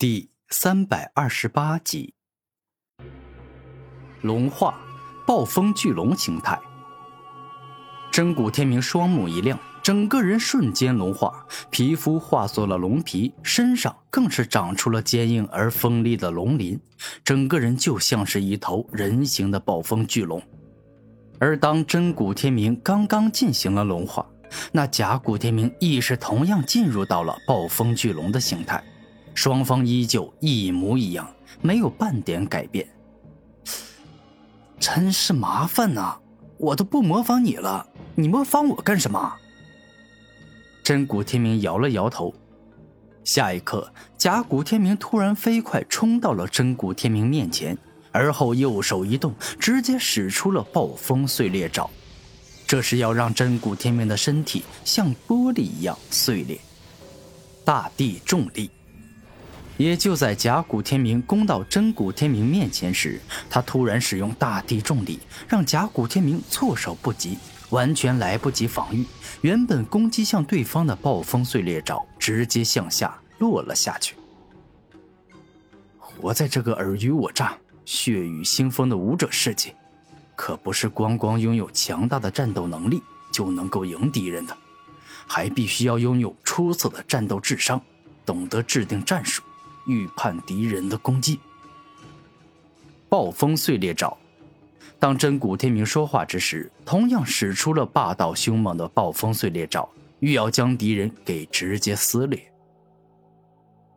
第三百二十八集，龙化暴风巨龙形态。真古天明双目一亮，整个人瞬间龙化，皮肤化作了龙皮，身上更是长出了坚硬而锋利的龙鳞，整个人就像是一头人形的暴风巨龙。而当真古天明刚刚进行了龙化，那假古天明亦是同样进入到了暴风巨龙的形态。双方依旧一模一样，没有半点改变。真是麻烦呐！我都不模仿你了，你模仿我干什么？真古天明摇了摇头。下一刻，假古天明突然飞快冲到了真古天明面前，而后右手一动，直接使出了暴风碎裂爪。这是要让真古天明的身体像玻璃一样碎裂。大地重力。也就在假古天明攻到真古天明面前时，他突然使用大地重力，让假古天明措手不及，完全来不及防御。原本攻击向对方的暴风碎裂爪直接向下落了下去。活在这个尔虞我诈、血雨腥风的武者世界，可不是光光拥有强大的战斗能力就能够赢敌人的，还必须要拥有出色的战斗智商，懂得制定战术。预判敌人的攻击。暴风碎裂爪，当真古天明说话之时，同样使出了霸道凶猛的暴风碎裂爪，欲要将敌人给直接撕裂。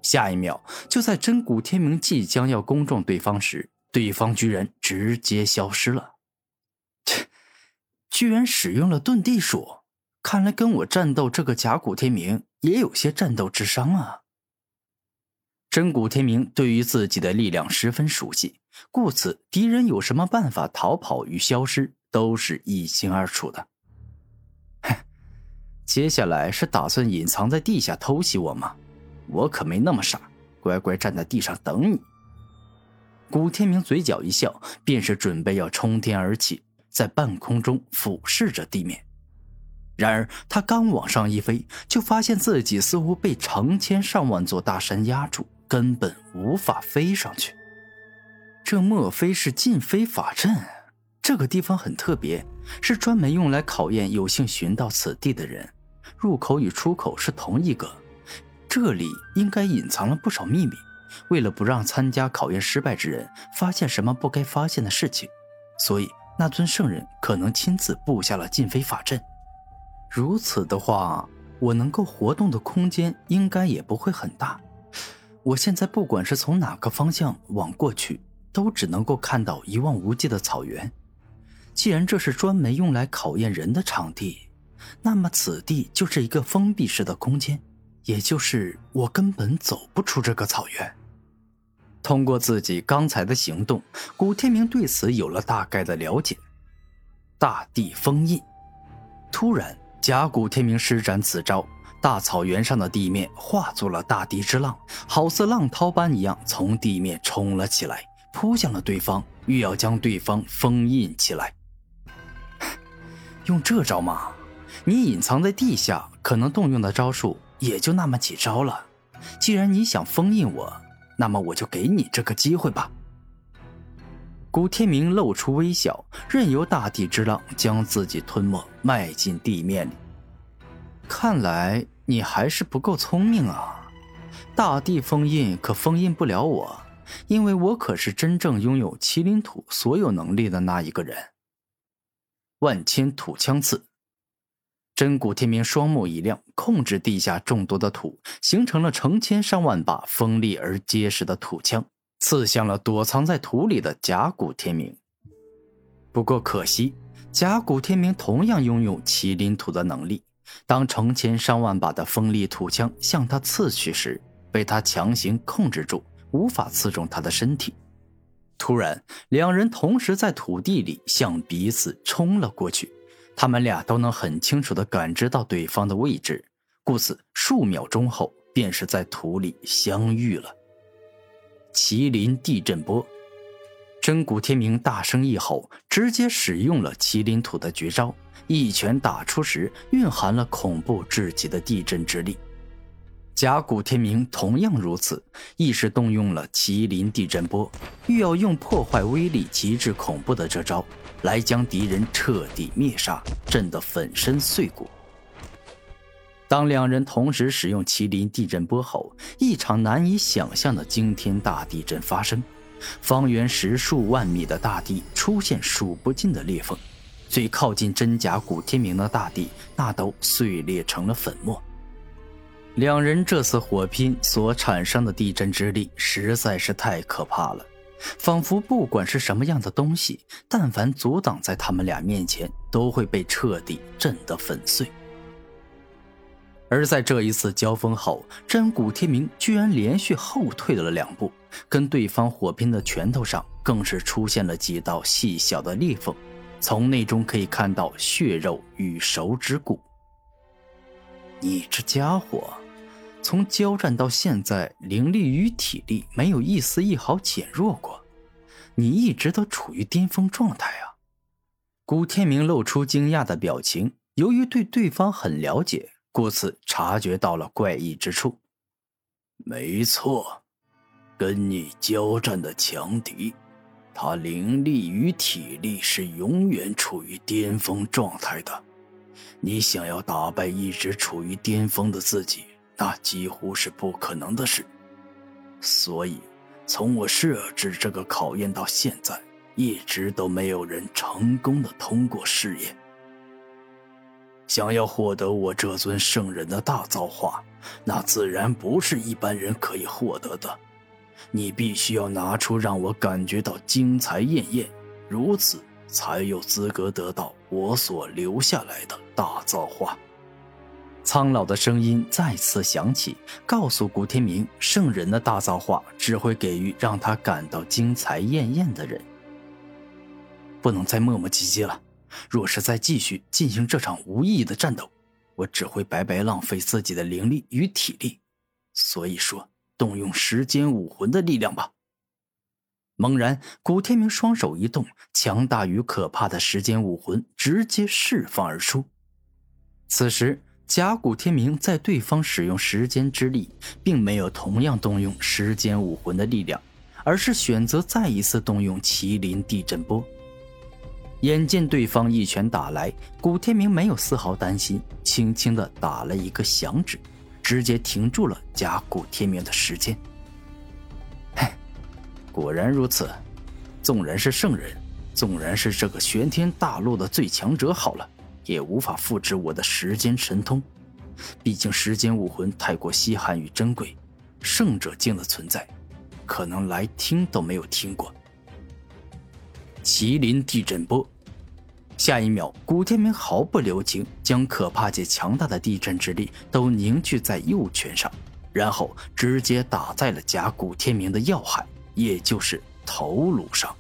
下一秒，就在真古天明即将要攻中对方时，对方居然直接消失了。切，居然使用了遁地术，看来跟我战斗这个假古天明也有些战斗智商啊。真古天明对于自己的力量十分熟悉，故此敌人有什么办法逃跑与消失都是一清二楚的。哼，接下来是打算隐藏在地下偷袭我吗？我可没那么傻，乖乖站在地上等你。古天明嘴角一笑，便是准备要冲天而起，在半空中俯视着地面。然而他刚往上一飞，就发现自己似乎被成千上万座大山压住。根本无法飞上去，这莫非是禁飞法阵？这个地方很特别，是专门用来考验有幸寻到此地的人。入口与出口是同一个，这里应该隐藏了不少秘密。为了不让参加考验失败之人发现什么不该发现的事情，所以那尊圣人可能亲自布下了禁飞法阵。如此的话，我能够活动的空间应该也不会很大。我现在不管是从哪个方向往过去，都只能够看到一望无际的草原。既然这是专门用来考验人的场地，那么此地就是一个封闭式的空间，也就是我根本走不出这个草原。通过自己刚才的行动，古天明对此有了大概的了解。大地封印。突然，甲古天明施展此招。大草原上的地面化作了大地之浪，好似浪涛般一样从地面冲了起来，扑向了对方，欲要将对方封印起来。用这招吗？你隐藏在地下，可能动用的招数也就那么几招了。既然你想封印我，那么我就给你这个机会吧。古天明露出微笑，任由大地之浪将自己吞没，迈进地面里。看来你还是不够聪明啊！大地封印可封印不了我，因为我可是真正拥有麒麟土所有能力的那一个人。万千土枪刺，真古天明双目一亮，控制地下众多的土，形成了成千上万把锋利而结实的土枪，刺向了躲藏在土里的甲古天明。不过可惜，甲古天明同样拥有麒麟土的能力。当成千上万把的锋利土枪向他刺去时，被他强行控制住，无法刺中他的身体。突然，两人同时在土地里向彼此冲了过去。他们俩都能很清楚地感知到对方的位置，故此数秒钟后便是在土里相遇了。麒麟地震波。真古天明大声一吼，直接使用了麒麟土的绝招。一拳打出时，蕴含了恐怖至极的地震之力。甲骨天明同样如此，亦是动用了麒麟地震波，欲要用破坏威力极致恐怖的这招，来将敌人彻底灭杀，震得粉身碎骨。当两人同时使用麒麟地震波后，一场难以想象的惊天大地震发生，方圆十数万米的大地出现数不尽的裂缝，最靠近真假古天明的大地，那都碎裂成了粉末。两人这次火拼所产生的地震之力实在是太可怕了，仿佛不管是什么样的东西，但凡阻挡在他们俩面前，都会被彻底震得粉碎。而在这一次交锋后，真古天明居然连续后退了两步，跟对方火拼的拳头上更是出现了几道细小的裂缝，从内中可以看到血肉与手指骨。你这家伙！从交战到现在，灵力与体力没有一丝一毫减弱过，你一直都处于巅峰状态啊！古天明露出惊讶的表情，由于对对方很了解，故此察觉到了怪异之处。没错，跟你交战的强敌，他灵力与体力是永远处于巅峰状态的。你想要打败一直处于巅峰的自己？那几乎是不可能的事，所以从我设置这个考验到现在，一直都没有人成功的通过试验。想要获得我这尊圣人的大造化，那自然不是一般人可以获得的。你必须要拿出让我感觉到精彩艳艳，如此才有资格得到我所留下来的大造化。苍老的声音再次响起，告诉古天明：圣人的大造化只会给予让他感到精彩艳艳的人。不能再磨磨唧唧了，若是再继续进行这场无意义的战斗，我只会白白浪费自己的灵力与体力。所以说，动用时间武魂的力量吧。猛然，古天明双手一动，强大与可怕的时间武魂直接释放而出。此时。甲骨天明在对方使用时间之力，并没有同样动用时间武魂的力量，而是选择再一次动用麒麟地震波。眼见对方一拳打来，古天明没有丝毫担心，轻轻的打了一个响指，直接停住了甲古天明的时间。嘿，果然如此，纵然是圣人，纵然是这个玄天大陆的最强者，好了。也无法复制我的时间神通，毕竟时间武魂太过稀罕与珍贵，圣者境的存在，可能来听都没有听过。麒麟地震波，下一秒，古天明毫不留情，将可怕且强大的地震之力都凝聚在右拳上，然后直接打在了假古天明的要害，也就是头颅上。